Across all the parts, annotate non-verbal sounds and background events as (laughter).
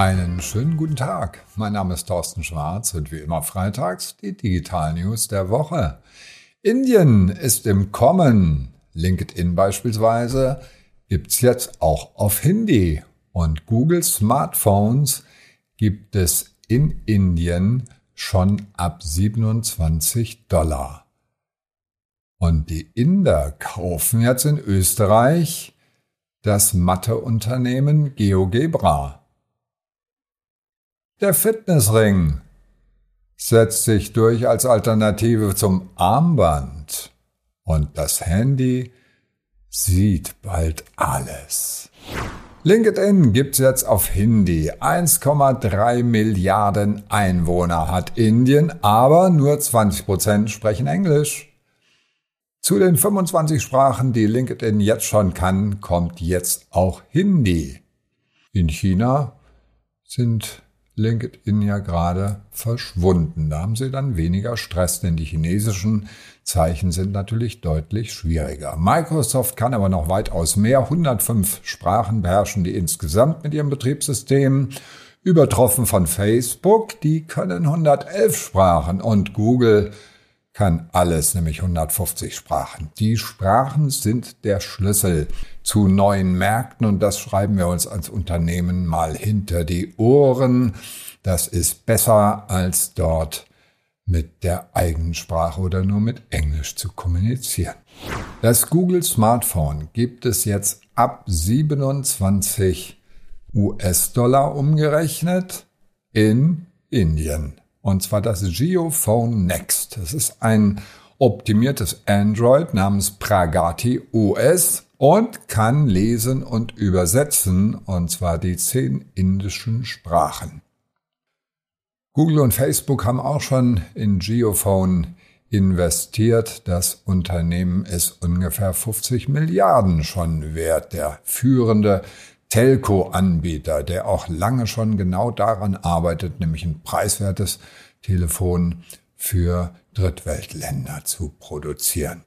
Einen schönen guten Tag. Mein Name ist Thorsten Schwarz und wie immer freitags die Digital News der Woche. Indien ist im Kommen. LinkedIn beispielsweise gibt's jetzt auch auf Hindi und Google Smartphones gibt es in Indien schon ab 27 Dollar. Und die Inder kaufen jetzt in Österreich das Matheunternehmen GeoGebra. Der Fitnessring setzt sich durch als Alternative zum Armband und das Handy sieht bald alles. LinkedIn gibt's jetzt auf Hindi. 1,3 Milliarden Einwohner hat Indien, aber nur 20 Prozent sprechen Englisch. Zu den 25 Sprachen, die LinkedIn jetzt schon kann, kommt jetzt auch Hindi. In China sind LinkedIn ja gerade verschwunden. Da haben sie dann weniger Stress, denn die chinesischen Zeichen sind natürlich deutlich schwieriger. Microsoft kann aber noch weitaus mehr. 105 Sprachen beherrschen die insgesamt mit ihrem Betriebssystem. Übertroffen von Facebook, die können 111 Sprachen und Google kann alles, nämlich 150 Sprachen. Die Sprachen sind der Schlüssel zu neuen Märkten und das schreiben wir uns als Unternehmen mal hinter die Ohren. Das ist besser als dort mit der eigenen Sprache oder nur mit Englisch zu kommunizieren. Das Google Smartphone gibt es jetzt ab 27 US-Dollar umgerechnet in Indien. Und zwar das Geophone Next. Das ist ein optimiertes Android namens Pragati OS und kann lesen und übersetzen, und zwar die zehn indischen Sprachen. Google und Facebook haben auch schon in Geophone investiert. Das Unternehmen ist ungefähr 50 Milliarden schon wert. Der führende Telco-Anbieter, der auch lange schon genau daran arbeitet, nämlich ein preiswertes Telefon für Drittweltländer zu produzieren.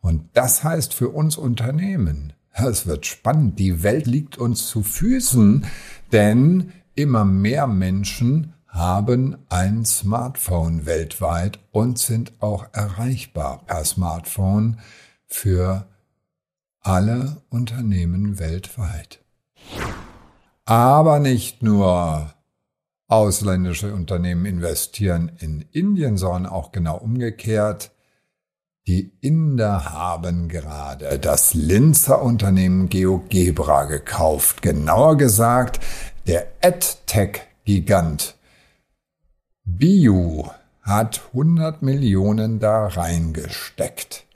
Und das heißt für uns Unternehmen, es wird spannend, die Welt liegt uns zu Füßen, denn immer mehr Menschen haben ein Smartphone weltweit und sind auch erreichbar per Smartphone für alle Unternehmen weltweit. Aber nicht nur ausländische Unternehmen investieren in Indien, sondern auch genau umgekehrt. Die Inder haben gerade das Linzer Unternehmen GeoGebra gekauft. Genauer gesagt, der AdTech-Gigant Biu hat 100 Millionen da reingesteckt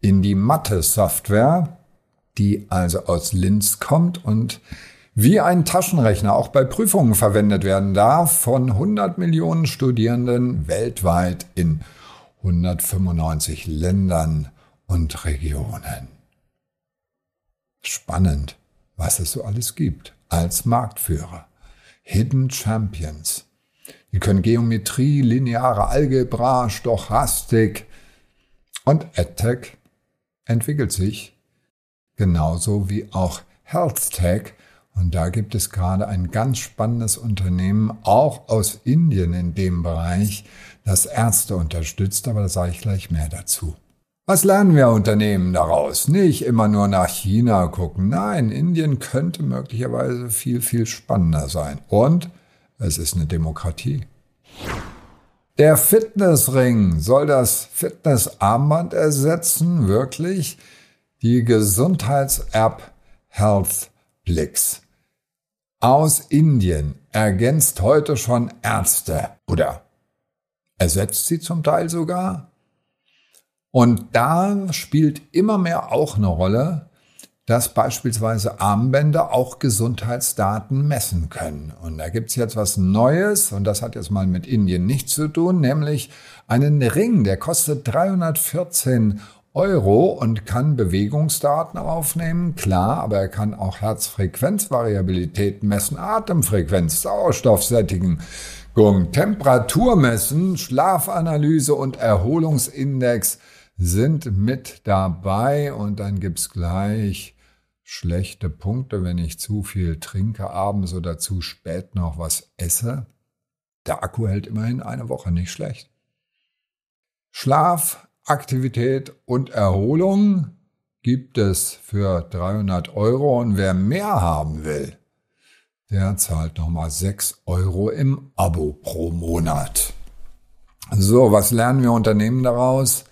in die Mathe-Software, die also aus Linz kommt und wie ein Taschenrechner auch bei Prüfungen verwendet werden darf von 100 Millionen Studierenden weltweit in 195 Ländern und Regionen. Spannend, was es so alles gibt als Marktführer. Hidden Champions. Die können Geometrie, lineare Algebra, Stochastik und EdTech entwickelt sich genauso wie auch HealthTech. Und da gibt es gerade ein ganz spannendes Unternehmen, auch aus Indien in dem Bereich, das Ärzte unterstützt, aber da sage ich gleich mehr dazu. Was lernen wir Unternehmen daraus? Nicht immer nur nach China gucken. Nein, Indien könnte möglicherweise viel, viel spannender sein. Und es ist eine Demokratie. Der Fitnessring soll das Fitnessarmband ersetzen, wirklich. Die Gesundheits-App HealthBlix aus Indien ergänzt heute schon Ärzte oder ersetzt sie zum Teil sogar. Und da spielt immer mehr auch eine Rolle, dass beispielsweise Armbänder auch Gesundheitsdaten messen können. Und da gibt's jetzt was Neues, und das hat jetzt mal mit Indien nichts zu tun, nämlich einen Ring, der kostet 314 Euro und kann Bewegungsdaten aufnehmen, klar, aber er kann auch Herzfrequenzvariabilität messen, Atemfrequenz, Sauerstoffsättigung, Temperatur messen, Schlafanalyse und Erholungsindex sind mit dabei und dann gibt's gleich schlechte Punkte, wenn ich zu viel trinke abends oder zu spät noch was esse. Der Akku hält immerhin eine Woche, nicht schlecht. Schlaf, Aktivität und Erholung gibt es für 300 Euro und wer mehr haben will, der zahlt nochmal 6 Euro im Abo pro Monat. So, was lernen wir Unternehmen daraus?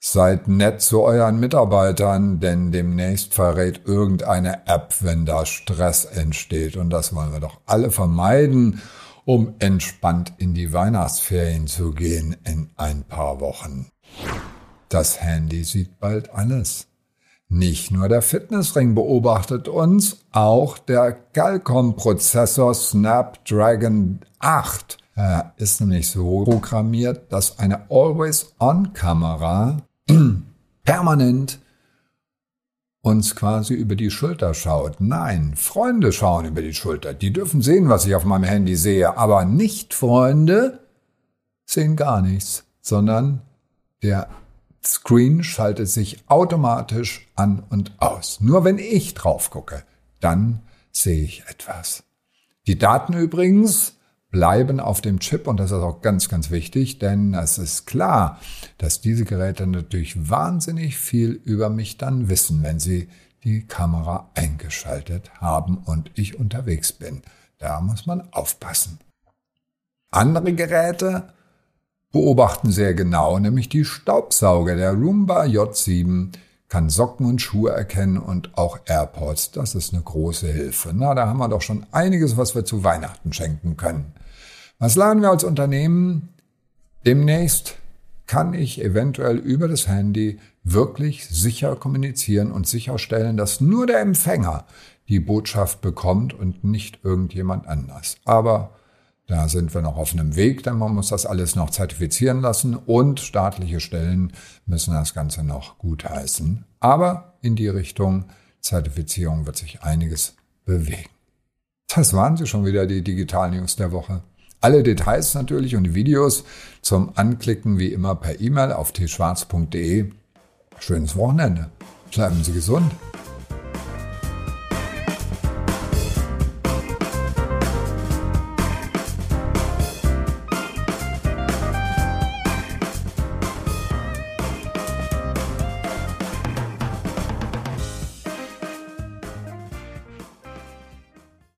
Seid nett zu euren Mitarbeitern, denn demnächst verrät irgendeine App, wenn da Stress entsteht. Und das wollen wir doch alle vermeiden, um entspannt in die Weihnachtsferien zu gehen in ein paar Wochen. Das Handy sieht bald alles. Nicht nur der Fitnessring beobachtet uns, auch der Qualcomm-Prozessor Snapdragon 8 er ist nämlich so programmiert, dass eine Always-On-Kamera (clears throat) permanent uns quasi über die Schulter schaut. Nein, Freunde schauen über die Schulter. Die dürfen sehen, was ich auf meinem Handy sehe, aber nicht Freunde sehen gar nichts, sondern der Screen schaltet sich automatisch an und aus. Nur wenn ich drauf gucke, dann sehe ich etwas. Die Daten übrigens bleiben auf dem Chip und das ist auch ganz, ganz wichtig, denn es ist klar, dass diese Geräte natürlich wahnsinnig viel über mich dann wissen, wenn sie die Kamera eingeschaltet haben und ich unterwegs bin. Da muss man aufpassen. Andere Geräte beobachten sehr genau, nämlich die Staubsauger. Der Roomba J7 kann Socken und Schuhe erkennen und auch AirPods. Das ist eine große Hilfe. Na, da haben wir doch schon einiges, was wir zu Weihnachten schenken können. Was lernen wir als Unternehmen? Demnächst kann ich eventuell über das Handy wirklich sicher kommunizieren und sicherstellen, dass nur der Empfänger die Botschaft bekommt und nicht irgendjemand anders. Aber da sind wir noch auf einem Weg, denn man muss das alles noch zertifizieren lassen und staatliche Stellen müssen das Ganze noch gutheißen. Aber in die Richtung Zertifizierung wird sich einiges bewegen. Das waren sie schon wieder, die Digital News der Woche. Alle Details natürlich und die Videos zum Anklicken wie immer per E-Mail auf tschwarz.de. Schönes Wochenende. Bleiben Sie gesund.